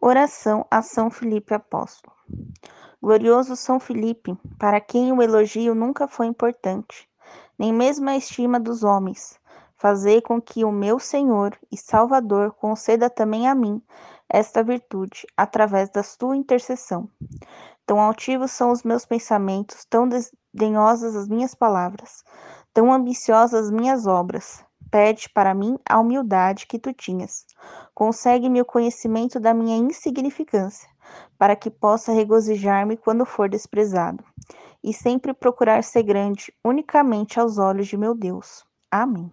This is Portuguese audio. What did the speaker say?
Oração a São Filipe Apóstolo. Glorioso São Filipe, para quem o elogio nunca foi importante, nem mesmo a estima dos homens, fazei com que o meu Senhor e Salvador conceda também a mim esta virtude, através da sua intercessão. Tão altivos são os meus pensamentos, tão desdenhosas as minhas palavras, tão ambiciosas as minhas obras, Pede para mim a humildade que tu tinhas. Consegue-me o conhecimento da minha insignificância, para que possa regozijar-me quando for desprezado, e sempre procurar ser grande unicamente aos olhos de meu Deus. Amém.